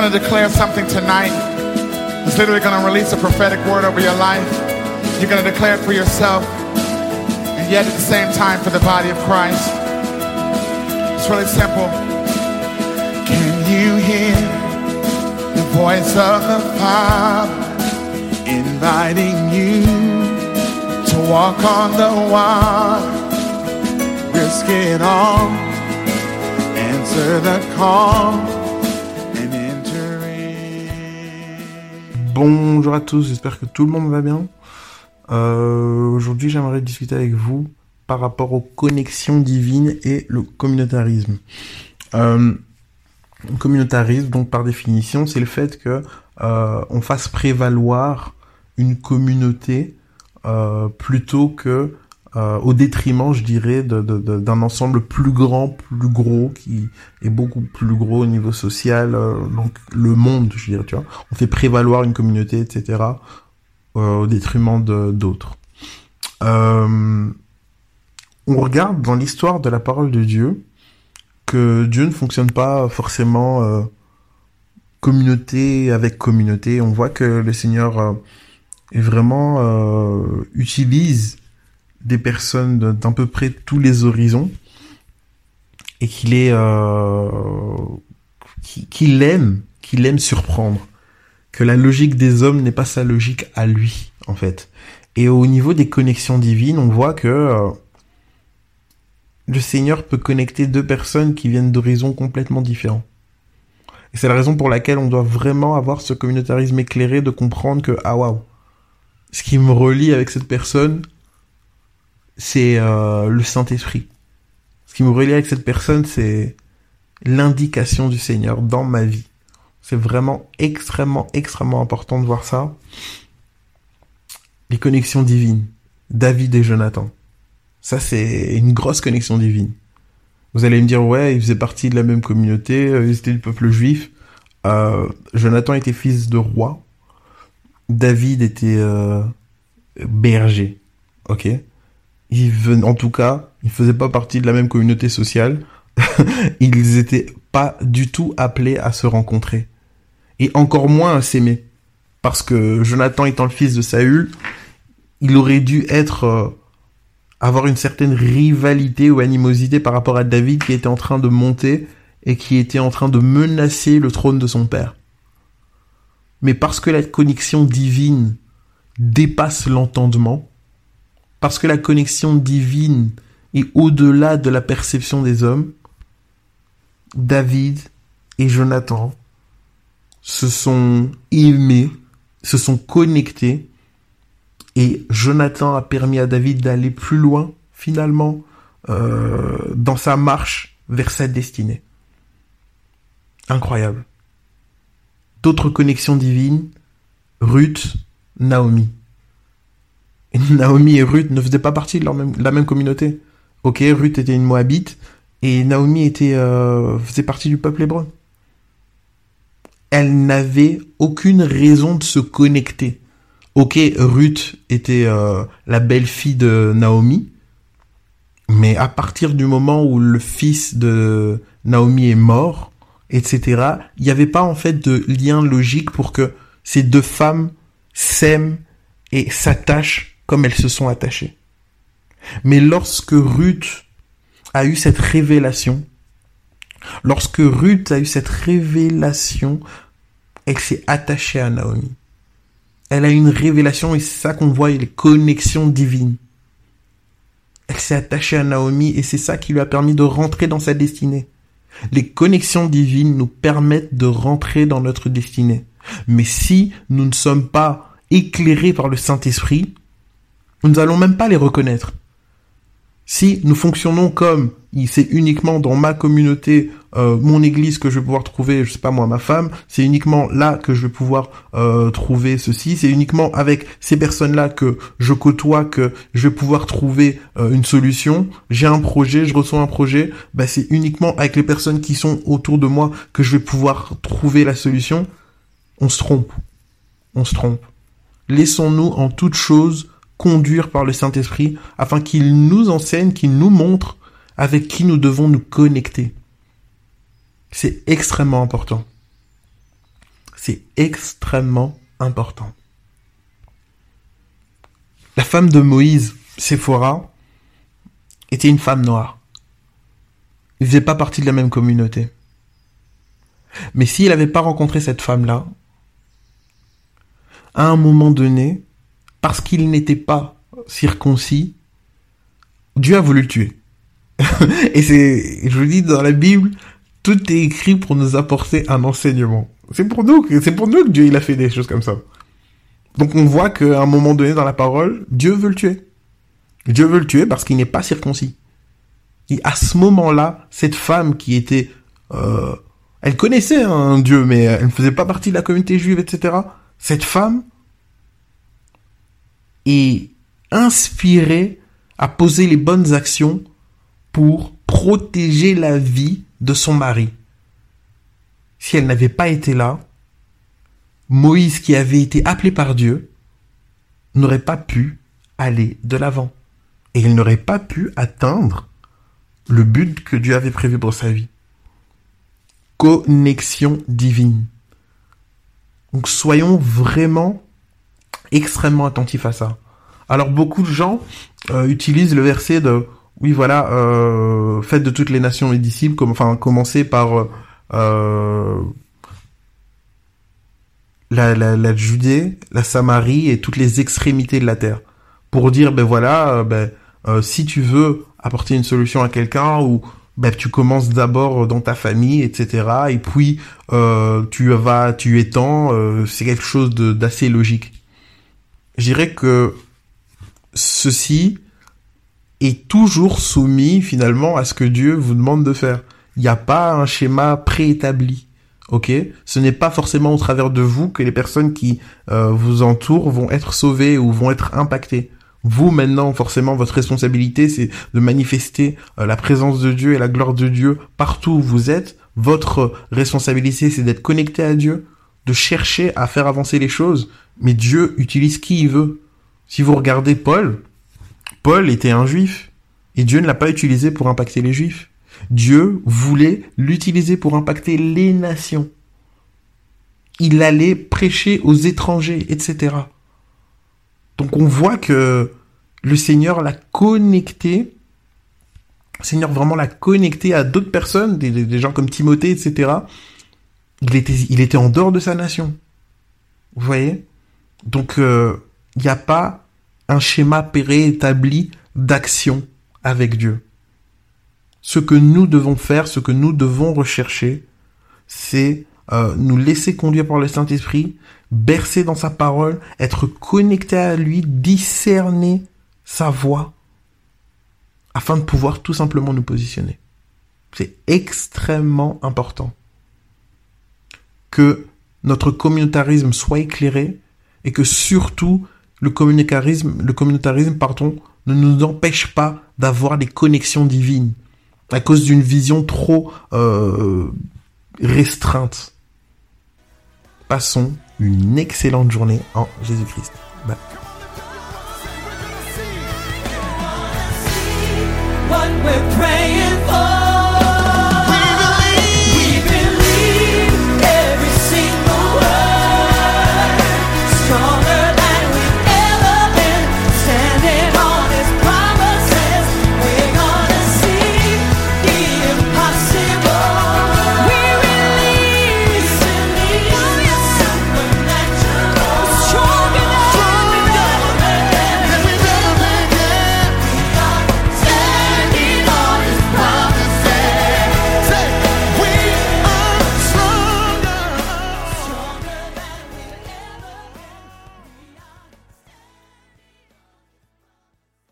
going to declare something tonight. It's literally going to release a prophetic word over your life. You're going to declare it for yourself, and yet at the same time for the body of Christ. It's really simple. Can you hear the voice of the Father inviting you to walk on the water? Risk it all. Answer the call Bonjour à tous, j'espère que tout le monde va bien. Euh, Aujourd'hui, j'aimerais discuter avec vous par rapport aux connexions divines et le communautarisme. Euh, le communautarisme, donc par définition, c'est le fait que euh, on fasse prévaloir une communauté euh, plutôt que euh, au détriment, je dirais, d'un ensemble plus grand, plus gros, qui est beaucoup plus gros au niveau social, euh, donc le monde, je dirais, tu vois. On fait prévaloir une communauté, etc., euh, au détriment d'autres. Euh, on regarde dans l'histoire de la parole de Dieu que Dieu ne fonctionne pas forcément euh, communauté avec communauté. On voit que le Seigneur euh, est vraiment utilise des personnes d'à peu près tous les horizons et qu'il est euh, qu'il aime qu'il aime surprendre. Que la logique des hommes n'est pas sa logique à lui en fait. Et au niveau des connexions divines on voit que euh, le Seigneur peut connecter deux personnes qui viennent d'horizons complètement différents. Et c'est la raison pour laquelle on doit vraiment avoir ce communautarisme éclairé de comprendre que ah waouh ce qui me relie avec cette personne c'est euh, le Saint-Esprit. Ce qui me relie avec cette personne, c'est l'indication du Seigneur dans ma vie. C'est vraiment extrêmement, extrêmement important de voir ça. Les connexions divines. David et Jonathan. Ça, c'est une grosse connexion divine. Vous allez me dire, ouais, ils faisaient partie de la même communauté, euh, ils étaient du peuple juif. Euh, Jonathan était fils de roi. David était euh, berger. Ok? En tout cas, ils faisaient pas partie de la même communauté sociale. ils étaient pas du tout appelés à se rencontrer. Et encore moins à s'aimer. Parce que Jonathan étant le fils de Saül, il aurait dû être, euh, avoir une certaine rivalité ou animosité par rapport à David qui était en train de monter et qui était en train de menacer le trône de son père. Mais parce que la connexion divine dépasse l'entendement, parce que la connexion divine est au-delà de la perception des hommes, David et Jonathan se sont aimés, se sont connectés, et Jonathan a permis à David d'aller plus loin, finalement, euh, dans sa marche vers sa destinée. Incroyable. D'autres connexions divines, Ruth, Naomi. Naomi et Ruth ne faisaient pas partie de la même communauté. Ok, Ruth était une Moabite et Naomi était euh, faisait partie du peuple hébreu. Elles n'avaient aucune raison de se connecter. Ok, Ruth était euh, la belle-fille de Naomi, mais à partir du moment où le fils de Naomi est mort, etc., il n'y avait pas en fait de lien logique pour que ces deux femmes s'aiment et s'attachent comme elles se sont attachées. Mais lorsque Ruth a eu cette révélation, lorsque Ruth a eu cette révélation, elle s'est attachée à Naomi. Elle a une révélation et c'est ça qu'on voit, les connexions divines. Elle s'est attachée à Naomi et c'est ça qui lui a permis de rentrer dans sa destinée. Les connexions divines nous permettent de rentrer dans notre destinée. Mais si nous ne sommes pas éclairés par le Saint-Esprit, nous n'allons même pas les reconnaître. Si nous fonctionnons comme c'est uniquement dans ma communauté, euh, mon église que je vais pouvoir trouver, je sais pas moi, ma femme, c'est uniquement là que je vais pouvoir euh, trouver ceci, c'est uniquement avec ces personnes-là que je côtoie que je vais pouvoir trouver euh, une solution. J'ai un projet, je reçois un projet, bah c'est uniquement avec les personnes qui sont autour de moi que je vais pouvoir trouver la solution. On se trompe. On se trompe. Laissons-nous en toute chose conduire par le Saint-Esprit afin qu'il nous enseigne, qu'il nous montre avec qui nous devons nous connecter. C'est extrêmement important. C'est extrêmement important. La femme de Moïse, Séphora, était une femme noire. Il faisait pas partie de la même communauté. Mais s'il n'avait pas rencontré cette femme-là, à un moment donné, parce qu'il n'était pas circoncis, Dieu a voulu le tuer. Et c'est, je vous dis, dans la Bible, tout est écrit pour nous apporter un enseignement. C'est pour nous, c'est pour nous que Dieu il a fait des choses comme ça. Donc on voit qu'à un moment donné dans la parole, Dieu veut le tuer. Dieu veut le tuer parce qu'il n'est pas circoncis. Et à ce moment-là, cette femme qui était, euh, elle connaissait un Dieu, mais elle ne faisait pas partie de la communauté juive, etc. Cette femme est inspirée à poser les bonnes actions pour protéger la vie de son mari. Si elle n'avait pas été là, Moïse, qui avait été appelé par Dieu, n'aurait pas pu aller de l'avant. Et il n'aurait pas pu atteindre le but que Dieu avait prévu pour sa vie. Connexion divine. Donc soyons vraiment extrêmement attentifs à ça. Alors beaucoup de gens euh, utilisent le verset de oui voilà euh, faites de toutes les nations les disciples comme enfin commencez par euh, la, la, la Judée, la Samarie et toutes les extrémités de la terre. Pour dire, ben voilà, euh, ben, euh, si tu veux apporter une solution à quelqu'un ou ben, tu commences d'abord dans ta famille, etc. Et puis euh, tu vas, tu étends, euh, c'est quelque chose d'assez logique. Je dirais que ceci est toujours soumis finalement à ce que Dieu vous demande de faire. Il n'y a pas un schéma préétabli. Ok, ce n'est pas forcément au travers de vous que les personnes qui euh, vous entourent vont être sauvées ou vont être impactées. Vous maintenant, forcément, votre responsabilité, c'est de manifester euh, la présence de Dieu et la gloire de Dieu partout où vous êtes. Votre responsabilité, c'est d'être connecté à Dieu, de chercher à faire avancer les choses. Mais Dieu utilise qui il veut. Si vous regardez Paul, Paul était un juif et Dieu ne l'a pas utilisé pour impacter les juifs. Dieu voulait l'utiliser pour impacter les nations. Il allait prêcher aux étrangers, etc. Donc on voit que le Seigneur l'a connecté, le Seigneur vraiment l'a connecté à d'autres personnes, des, gens comme Timothée, etc. Il était, il était en dehors de sa nation. Vous voyez? Donc il n'y a pas un schéma préétabli d'action avec Dieu ce que nous devons faire, ce que nous devons rechercher, c'est euh, nous laisser conduire par le Saint-Esprit, bercer dans sa parole, être connecté à lui, discerner sa voix, afin de pouvoir tout simplement nous positionner. C'est extrêmement important que notre communautarisme soit éclairé et que surtout le communautarisme, le communautarisme pardon, ne nous empêche pas d'avoir des connexions divines à cause d'une vision trop euh, restreinte. Passons une excellente journée en Jésus-Christ. Bye.